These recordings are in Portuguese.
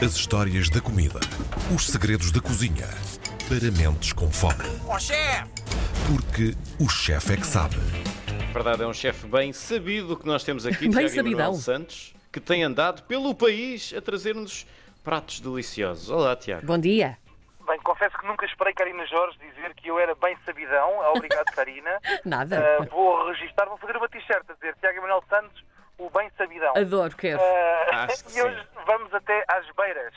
As histórias da comida. Os segredos da cozinha. Para mentes com fome. Ó chefe! Porque o chefe é que sabe. verdade, é um chefe bem sabido que nós temos aqui, Bem Tiago. Santos, que tem andado pelo país a trazer-nos pratos deliciosos. Olá, Tiago. Bom dia. Bem, confesso que nunca esperei Karina Jorge dizer que eu era bem sabidão. Obrigado, Karina. Nada. Uh, vou registrar, vou fazer uma t-shirt a dizer Tiago Emanuel Santos, o bem sabidão. Adoro, quero. Uh, e hoje vamos até às beiras.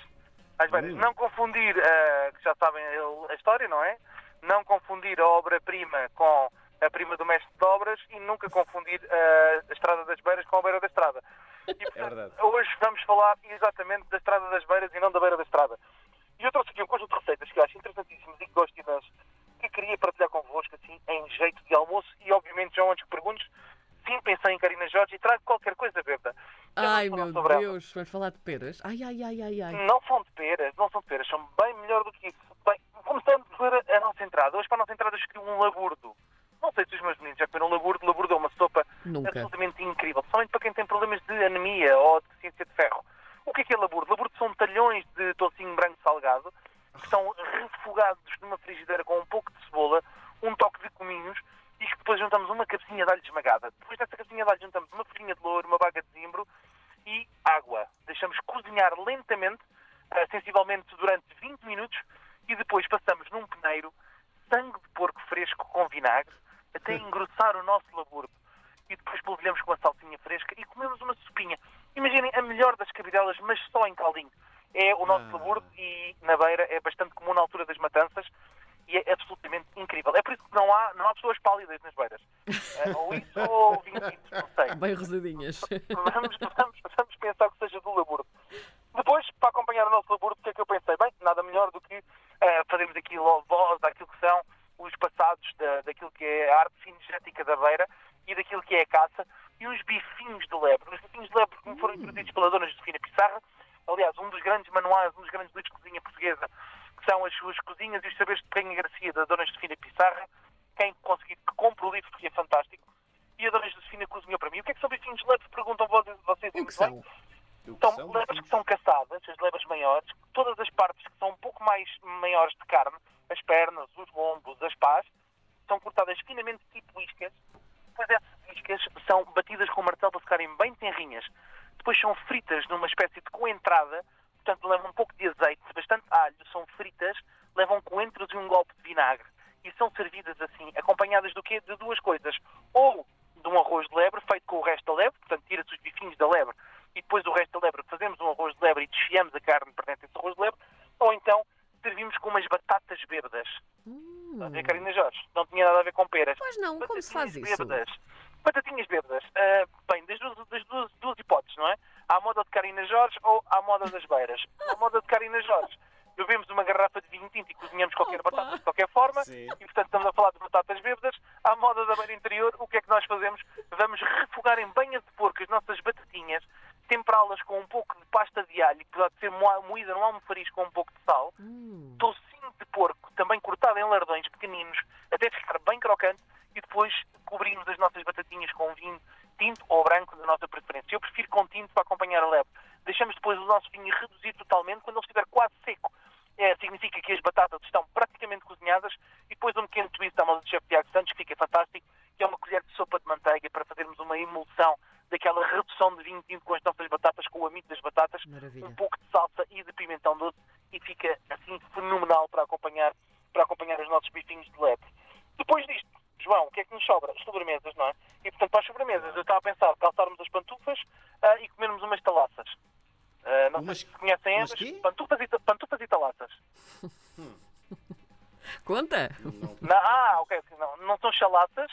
Às beiras. Hum. Não confundir, uh, que já sabem a história, não é? Não confundir a obra-prima com a prima do mestre de obras e nunca confundir uh, a Estrada das Beiras com a Beira da Estrada. E, portanto, É verdade. Hoje vamos falar exatamente da Estrada das Beiras e não da Beira da Estrada. E eu trouxe aqui um conjunto de receitas que eu acho interessantíssimas e que gosto imenso, que queria partilhar convosco, assim, em jeito de almoço. E, obviamente, João, antes que perguntes, sim, pensei em Karina Jorge e trago qualquer coisa verde. Ai, meu ela. Deus. Vamos falar de peras? Ai, ai, ai, ai, ai. Não são de peras, não são de peras, são bem melhor do que isso. Bem, começando por a nossa entrada. Hoje, para a nossa entrada, eu escolhi um laburdo. Não sei se os meus meninos já comeram laburdo. Laburdo é uma sopa Nunca. absolutamente incrível, principalmente para quem tem problemas de anemia ou deficiência de ferro. O que é que é laburdo? Laburdo são talhões de tocinho branco salgado que são refogados numa frigideira com um pouco de cebola, um toque de cominhos e que depois juntamos uma cabecinha de alho esmagada. Depois dessa cabecinha de alho juntamos uma folhinha de louro, uma baga de zimbro e água. Deixamos cozinhar lentamente, eh, sensivelmente durante 20 minutos e depois passamos num peneiro sangue de porco fresco com vinagre até engrossar o nosso laburdo. E depois polvilhamos com uma salsinha fresca e comemos uma sopinha. Imaginem a melhor das cabidelas, mas só em caldinho. É o nosso Ah. laburdo e na beira é bastante comum na altura das matanças e é absolutamente incrível. É por isso que não há, não há pessoas pálidas nas beiras. Eh, ou isso ou vinho tinto, não sei. Bem rosadinhas. Vamos, vamos, vamos pensar que seja do laburdo. Depois, para acompanhar o nosso laburdo, o que é que eu pensei? Bem, nada melhor do que eh, fazermos aqui voz daquilo que são os passados da, daquilo que é a arte cinegética da beira e daquilo que é a caça e uns bifinhos de lebre. Os bifinhos de lebre que me foram introduzidos pela dona Josefina Pissarra, aliás, um dos grandes manuais, um dos grandes livros de cozinha portuguesa, que são as suas cozinhas e os saberes de Penha Garcia, da dona Josefina Pissarra. Quem conseguir que compre o livro, porque é fantástico. E a dona Josefina cozinhou para mim. O que é que são bifinhos de lebre? Perguntam vocês, vocês e O que são? O que São são? lebres que são caçadas, as lebres maiores, todas as partes que são um pouco mais maiores de carne, as pernas, os lombos, as pás, são cortadas finamente tipo iscas. Depois essas iscas são batidas com o martelo para ficarem bem tenrinhas. Depois são fritas numa espécie de coentrada, portanto levam um pouco de azeite, bastante alho, são fritas, levam coentros e um golpe de vinagre. E são servidas assim, acompanhadas do quê? De duas coisas. Ou de um arroz de lebre, feito com o resto da lebre, portanto tira-se os bifinhos da lebre e depois o resto da lebre fazemos um arroz de lebre e desfiamos a carne pertence a esse arroz de lebre, ou então servimos com umas batatas verdes. Está a ver, Karina Jorge? Não tinha nada a ver com peras. Pois não, como se faz Batatinhas isso? verdes. Batatinhas verdes. Ah, bem, das, duas, das duas, duas hipóteses, não é? Há a moda de Karina Jorge ou a moda das beiras. A moda de Karina Jorge. Bebemos uma garrafa de vinho tinto e cozinhamos qualquer Opa! batata de qualquer forma. Sim. E, portanto, estamos a falar de batatas verdes. À moda da beira interior, o que é que nós fazemos? Vamos refogar em banha de porco as nossas batatinhas, temperá-las com um pouco de pasta de alho, que pode ser moída no almofariz com um pouco de sal, Hum. toucinho de porco, também cortado em lardões pequeninos, até ficar bem crocante, e depois cobrimos as nossas batatinhas com vinho tinto ou branco da nossa preferência. Eu prefiro com tinto para acompanhar a leve. Deixamos depois o nosso vinho reduzir totalmente, quando ele estiver quase seco. É, significa que as batatas estão praticamente cozinhadas e depois um pequeno twist à moda do chefe Tiago Santos, que fica fantástico, que é uma colher de sopa de manteiga para fazermos uma emulsão daquela redução de vinho tinto com as nossas batatas, com o amido das batatas, Maravilha. um pouco de salsa e de pimentão doce e fica assim fenomenal para acompanhar, para acompanhar os nossos bifinhos de leite. Depois disto, João, o que é que nos sobra? As sobremesas, não é? E portanto, para as sobremesas, eu estava a pensar calçarmos as pantufas ah, e comermos umas talaças. Ah, não Umas- sei se conhecem quê? Pantufas e, pantufas e talaças. Conta? Não, ah, ok, não, não são chalaças,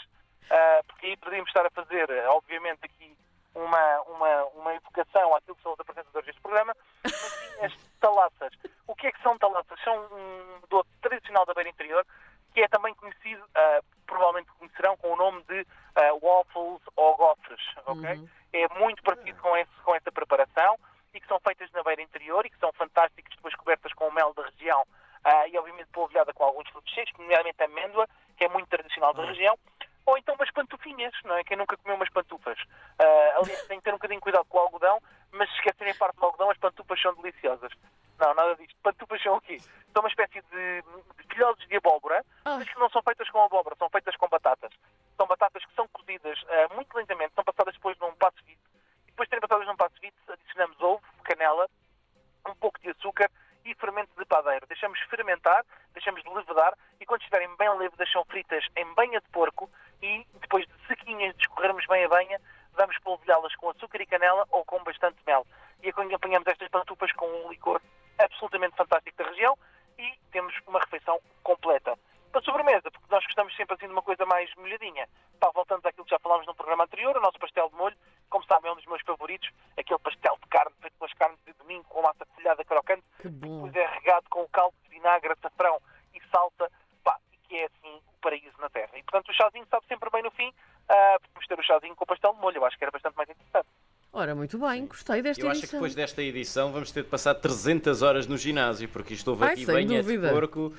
ah, porque aí poderíamos estar a fazer, obviamente, aqui uma, uma, uma evocação àquilo que são os apresentadores deste programa, mas sim as talaças. O que é que são talaças? São um doce tradicional da beira interior, que é também conhecido, ah, provavelmente conhecerão com o nome de ah, waffles ou gofres, ok? Uhum. É muito parecido com, esse, com essa preparação e que são feitas na beira interior e que são fantásticas depois cobertas com o mel da região ah, e obviamente polvilhada com alguns frutos secos, nomeadamente a amêndoa, que é muito tradicional da região, ou então umas pantufinhas, não é? Quem nunca comeu umas pantufas? Ah, aliás, tem que ter um bocadinho de cuidado com o algodão, mas se esquecerem a parte do algodão, as as pantupas são deliciosas. Não, nada disto. Pantupas são o quê? São uma espécie de, filhotes de abóbora, Ah. mas que não são feitas com abóbora, são feitas com batatas. São batatas que são cozidas ah, muito lentamente, são passadas depois num passo depois de serem passadas num passo vite, adicionamos ovo, canela, um pouco de açúcar e fermento de padeiro. Deixamos fermentar, deixamos de levedar e quando estiverem bem levedas são fritas em banha de porco e depois de sequinhas de escorrermos bem a banha, vamos polvilhá-las com açúcar e canela ou com bastante mel. E acompanhamos estas pantupas com um licor absolutamente fantástico da região e temos uma refeição completa. Para sobremesa, porque nós gostamos sempre assim de uma coisa mais molhadinha. Pá, voltamos àquilo que já falámos no programa anterior, o nosso pastel de molho, como sabem, é um dos meus favoritos, aquele pastel de carne feito pelas carnes de domingo com massa folhada crocante, Que bom. depois é regado com o caldo de vinagre, açafrão e salsa, pá, e que é assim o paraíso na terra. E portanto o chazinho sabe sempre bem no fim, ah, podemos ter o chazinho com o pastel de molho, eu acho que era bastante mais interessante. Ora, muito bem, gostei desta Eu acho que edição. depois desta edição vamos ter de passar 300 horas no ginásio, porque isto houve Ai, aqui sem banha de dúvida. porco,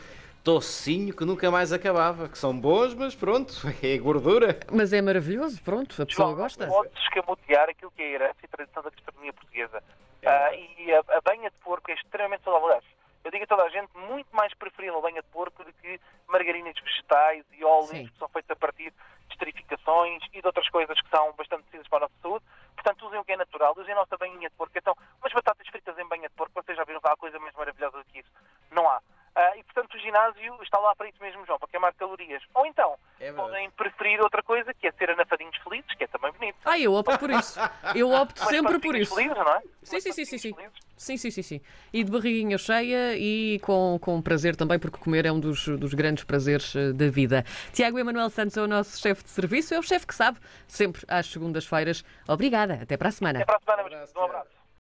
tocinho que nunca mais acabava, que são bons, mas pronto, é gordura. Mas é maravilhoso, pronto, a pessoa João, gosta. não podes escamotear aquilo que é a herança e tradição da gastronomia portuguesa. É Ah, e a, a banha de porco é extremamente saudável. Eu digo a toda a gente muito mais preferível a banha de porco do que margarinas vegetais e óleos Sim. que são feitos a partir de esterificações e de outras coisas que são bastante precisas para a nossa saúde. Portanto, usem o que é natural, usem a nossa banhinha de porco. Então, umas batatas fritas em banha de porco, vocês já viram que há coisa mais maravilhosa do que isso? Não há. Ah, e, portanto, o ginásio está lá para isso mesmo, João, para queimar calorias. Ou então, É podem preferir outra coisa, que é ser anafadinhos felizes, que é também bonito. Ah, eu opto por isso. Eu opto Umas sempre por isso. Felizes, não é? Sim, sim, sim, sim, sim. felizes. Sim, sim, sim, sim. E de barriguinha cheia e com, com prazer também, porque comer é um dos, dos grandes prazeres eh, da vida. Tiago Emanuel Santos é o nosso chefe de serviço, é o chefe que sabe, sempre às segundas-feiras. Obrigada, até para a semana. Até para a semana, Um abraço, um abraço.